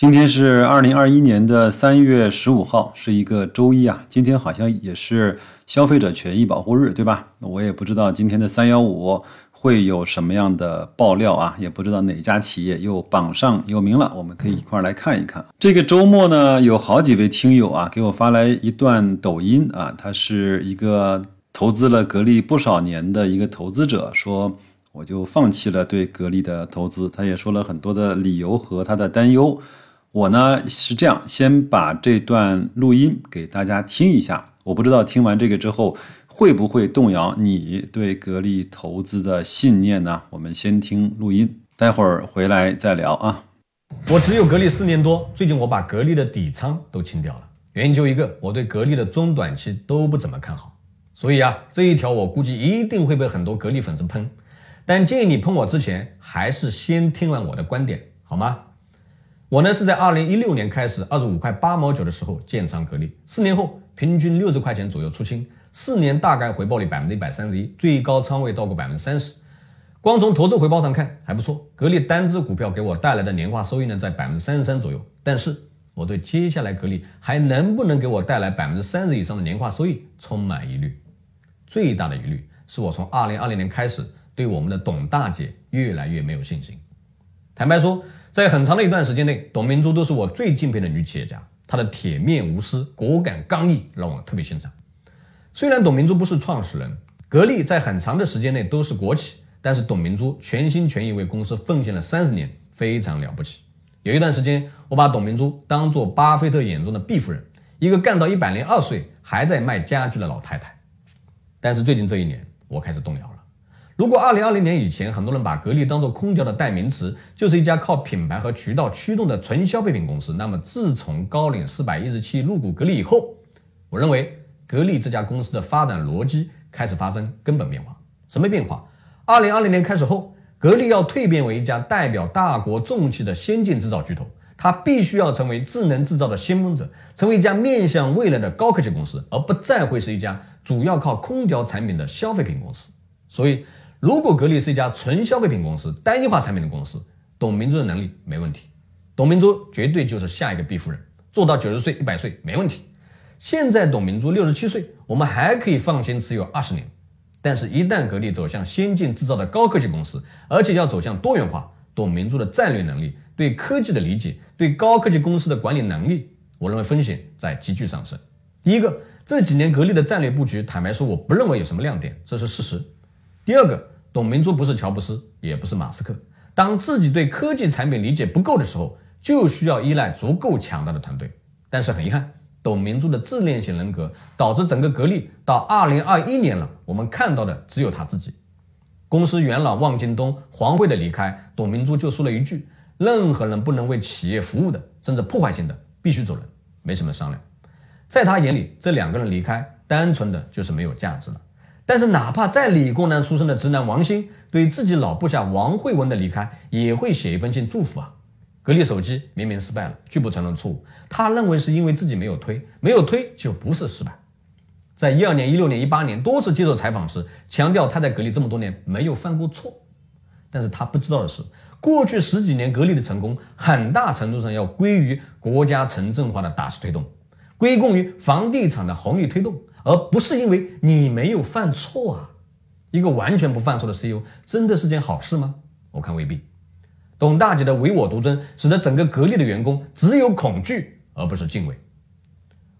今天是二零二一年的三月十五号，是一个周一啊。今天好像也是消费者权益保护日，对吧？我也不知道今天的三幺五。会有什么样的爆料啊？也不知道哪家企业又榜上有名了，我们可以一块儿来看一看。这个周末呢，有好几位听友啊给我发来一段抖音啊，他是一个投资了格力不少年的一个投资者，说我就放弃了对格力的投资。他也说了很多的理由和他的担忧。我呢是这样，先把这段录音给大家听一下。我不知道听完这个之后。会不会动摇你对格力投资的信念呢？我们先听录音，待会儿回来再聊啊。我只有格力四年多，最近我把格力的底仓都清掉了，原因就一个，我对格力的中短期都不怎么看好。所以啊，这一条我估计一定会被很多格力粉丝喷。但建议你喷我之前，还是先听完我的观点，好吗？我呢是在二零一六年开始，二十五块八毛九的时候建仓格力，四年后平均六十块钱左右出清。四年大概回报率百分之一百三十一，最高仓位到过百分之三十。光从投资回报上看还不错。格力单只股票给我带来的年化收益呢，在百分之三十三左右。但是我对接下来格力还能不能给我带来百分之三十以上的年化收益充满疑虑。最大的疑虑是我从二零二零年开始对我们的董大姐越来越没有信心。坦白说，在很长的一段时间内，董明珠都是我最敬佩的女企业家。她的铁面无私、果敢刚毅，让我特别欣赏。虽然董明珠不是创始人，格力在很长的时间内都是国企，但是董明珠全心全意为公司奉献了三十年，非常了不起。有一段时间，我把董明珠当做巴菲特眼中的毕夫人，一个干到一百零二岁还在卖家具的老太太。但是最近这一年，我开始动摇了。如果二零二零年以前很多人把格力当做空调的代名词，就是一家靠品牌和渠道驱动的纯消费品公司，那么自从高瓴四百一十七入股格力以后，我认为。格力这家公司的发展逻辑开始发生根本变化。什么变化？二零二零年开始后，格力要蜕变为一家代表大国重器的先进制造巨头，它必须要成为智能制造的先锋者，成为一家面向未来的高科技公司，而不再会是一家主要靠空调产品的消费品公司。所以，如果格力是一家纯消费品公司、单一化产品的公司，董明珠的能力没问题，董明珠绝对就是下一个毕夫人，做到九十岁、一百岁没问题。现在董明珠六十七岁，我们还可以放心持有二十年。但是，一旦格力走向先进制造的高科技公司，而且要走向多元化，董明珠的战略能力、对科技的理解、对高科技公司的管理能力，我认为风险在急剧上升。第一个，这几年格力的战略布局，坦白说，我不认为有什么亮点，这是事实。第二个，董明珠不是乔布斯，也不是马斯克，当自己对科技产品理解不够的时候，就需要依赖足够强大的团队。但是很遗憾。董明珠的自恋型人格导致整个格力到二零二一年了，我们看到的只有他自己。公司元老汪京东、黄慧的离开，董明珠就说了一句：“任何人不能为企业服务的，甚至破坏性的，必须走人，没什么商量。”在他眼里，这两个人离开，单纯的就是没有价值了。但是，哪怕再理工男出身的直男王兴，对自己老部下王慧文的离开，也会写一封信祝福啊。格力手机明明失败了，拒不承认错误。他认为是因为自己没有推，没有推就不是失败。在一二年、一六年、一八年多次接受采访时，强调他在格力这么多年没有犯过错。但是他不知道的是，过去十几年格力的成功，很大程度上要归于国家城镇化的大势推动，归功于房地产的红利推动，而不是因为你没有犯错啊。一个完全不犯错的 CEO，真的是件好事吗？我看未必。董大姐的唯我独尊，使得整个格力的员工只有恐惧而不是敬畏。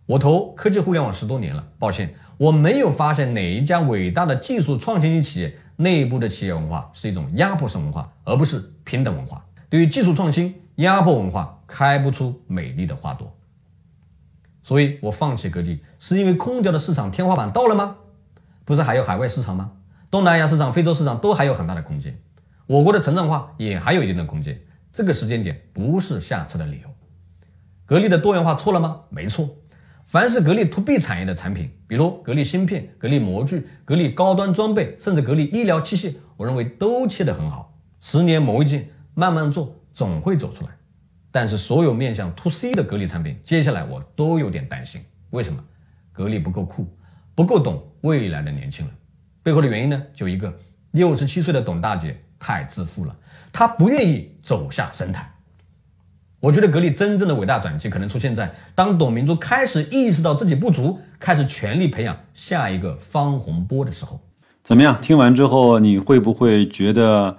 我投科技互联网十多年了，抱歉，我没有发现哪一家伟大的技术创新型企业内部的企业文化是一种压迫式文化，而不是平等文化。对于技术创新，压迫文化开不出美丽的花朵。所以我放弃格力，是因为空调的市场天花板到了吗？不是还有海外市场吗？东南亚市场、非洲市场都还有很大的空间。我国的城镇化也还有一定的空间，这个时间点不是下车的理由。格力的多元化错了吗？没错，凡是格力 to B 产业的产品，比如格力芯片、格力模具、格力高端装备，甚至格力医疗器械，我认为都切得很好。十年磨一剑，慢慢做，总会走出来。但是所有面向 to C 的格力产品，接下来我都有点担心。为什么？格力不够酷，不够懂未来的年轻人。背后的原因呢，就一个：六十七岁的董大姐太自负了，她不愿意走下神坛。我觉得格力真正的伟大转机可能出现在当董明珠开始意识到自己不足，开始全力培养下一个方洪波的时候。怎么样？听完之后，你会不会觉得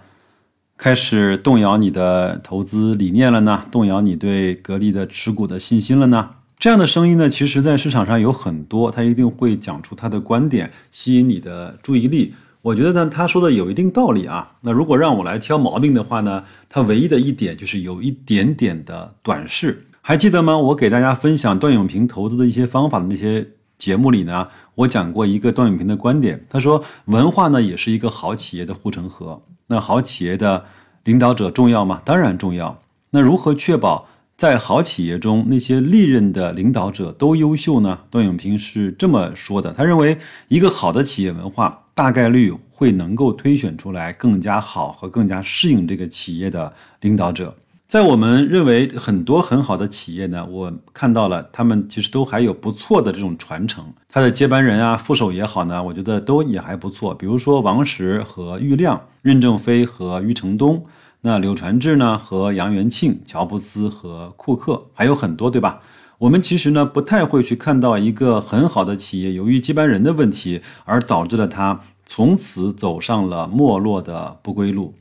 开始动摇你的投资理念了呢？动摇你对格力的持股的信心了呢？这样的声音呢，其实在市场上有很多，他一定会讲出他的观点，吸引你的注意力。我觉得呢，他说的有一定道理啊。那如果让我来挑毛病的话呢，他唯一的一点就是有一点点的短视。还记得吗？我给大家分享段永平投资的一些方法的那些节目里呢，我讲过一个段永平的观点。他说，文化呢也是一个好企业的护城河。那好企业的领导者重要吗？当然重要。那如何确保在好企业中那些历任的领导者都优秀呢？段永平是这么说的。他认为，一个好的企业文化。大概率会能够推选出来更加好和更加适应这个企业的领导者。在我们认为很多很好的企业呢，我看到了他们其实都还有不错的这种传承。他的接班人啊、副手也好呢，我觉得都也还不错。比如说王石和郁亮，任正非和余承东，那柳传志呢和杨元庆，乔布斯和库克，还有很多，对吧？我们其实呢不太会去看到一个很好的企业，由于接班人的问题而导致了它从此走上了没落的不归路。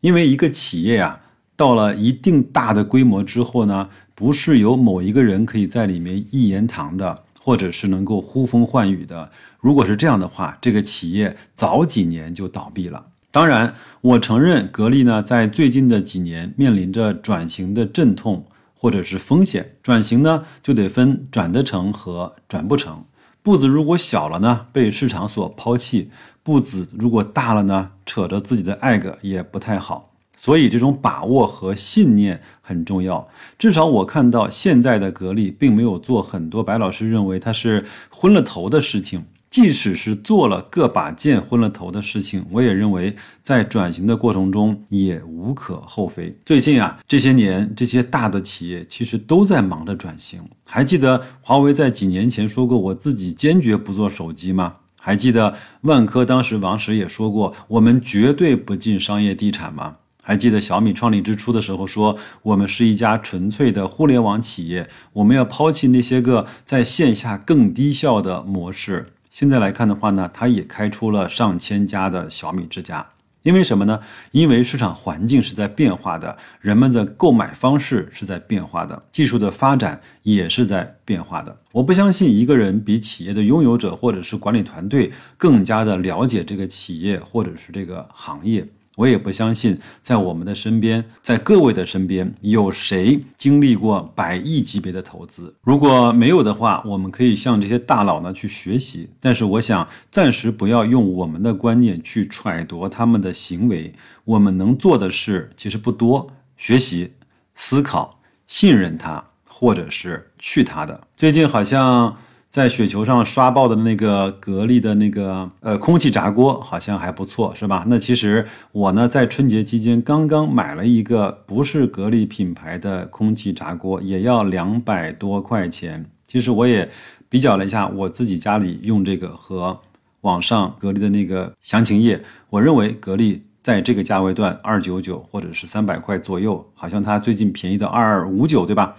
因为一个企业呀，到了一定大的规模之后呢，不是由某一个人可以在里面一言堂的，或者是能够呼风唤雨的。如果是这样的话，这个企业早几年就倒闭了。当然，我承认格力呢在最近的几年面临着转型的阵痛。或者是风险转型呢，就得分转得成和转不成。步子如果小了呢，被市场所抛弃；步子如果大了呢，扯着自己的爱个也不太好。所以这种把握和信念很重要。至少我看到现在的格力并没有做很多白老师认为他是昏了头的事情。即使是做了个把剑昏了头的事情，我也认为在转型的过程中也无可厚非。最近啊，这些年这些大的企业其实都在忙着转型。还记得华为在几年前说过我自己坚决不做手机吗？还记得万科当时王石也说过我们绝对不进商业地产吗？还记得小米创立之初的时候说我们是一家纯粹的互联网企业，我们要抛弃那些个在线下更低效的模式。现在来看的话呢，它也开出了上千家的小米之家。因为什么呢？因为市场环境是在变化的，人们的购买方式是在变化的，技术的发展也是在变化的。我不相信一个人比企业的拥有者或者是管理团队更加的了解这个企业或者是这个行业。我也不相信，在我们的身边，在各位的身边，有谁经历过百亿级别的投资？如果没有的话，我们可以向这些大佬呢去学习。但是，我想暂时不要用我们的观念去揣度他们的行为。我们能做的事其实不多：学习、思考、信任他，或者是去他的。最近好像。在雪球上刷爆的那个格力的那个呃空气炸锅好像还不错，是吧？那其实我呢在春节期间刚刚买了一个不是格力品牌的空气炸锅，也要两百多块钱。其实我也比较了一下我自己家里用这个和网上格力的那个详情页，我认为格力在这个价位段二九九或者是三百块左右，好像它最近便宜到二五九，对吧？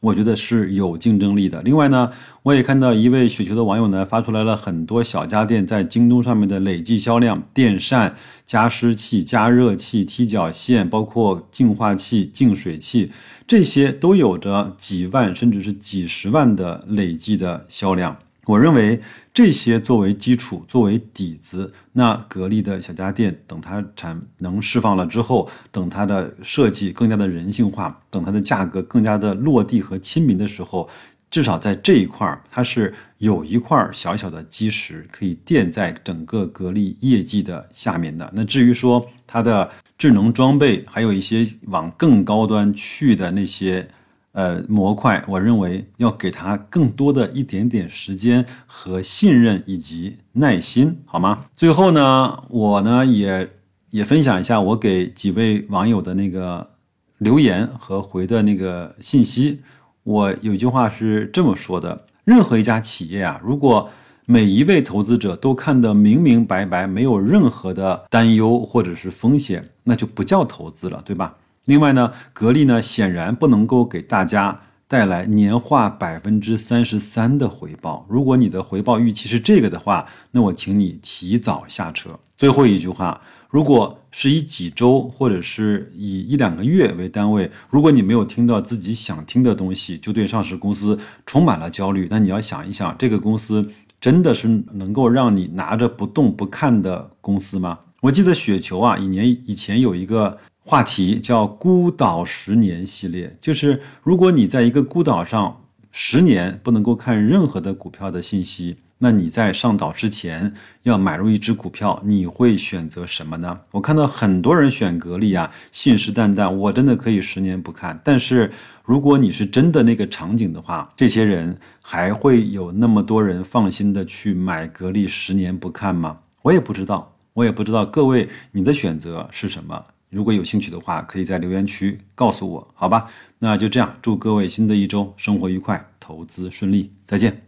我觉得是有竞争力的。另外呢，我也看到一位雪球的网友呢发出来了很多小家电在京东上面的累计销量，电扇、加湿器、加热器、踢脚线，包括净化器、净水器，这些都有着几万甚至是几十万的累计的销量。我认为这些作为基础，作为底子，那格力的小家电等它产能释放了之后，等它的设计更加的人性化，等它的价格更加的落地和亲民的时候，至少在这一块儿，它是有一块小小的基石可以垫在整个格力业绩的下面的。那至于说它的智能装备，还有一些往更高端去的那些。呃模块，我认为要给他更多的一点点时间和信任以及耐心，好吗？最后呢，我呢也也分享一下我给几位网友的那个留言和回的那个信息。我有一句话是这么说的：任何一家企业啊，如果每一位投资者都看得明明白白，没有任何的担忧或者是风险，那就不叫投资了，对吧？另外呢，格力呢显然不能够给大家带来年化百分之三十三的回报。如果你的回报预期是这个的话，那我请你提早下车。最后一句话，如果是以几周或者是以一两个月为单位，如果你没有听到自己想听的东西，就对上市公司充满了焦虑，那你要想一想，这个公司真的是能够让你拿着不动不看的公司吗？我记得雪球啊，一年以前有一个。话题叫“孤岛十年”系列，就是如果你在一个孤岛上十年不能够看任何的股票的信息，那你在上岛之前要买入一只股票，你会选择什么呢？我看到很多人选格力啊，信誓旦旦，我真的可以十年不看。但是如果你是真的那个场景的话，这些人还会有那么多人放心的去买格力十年不看吗？我也不知道，我也不知道各位你的选择是什么。如果有兴趣的话，可以在留言区告诉我，好吧？那就这样，祝各位新的一周生活愉快，投资顺利，再见。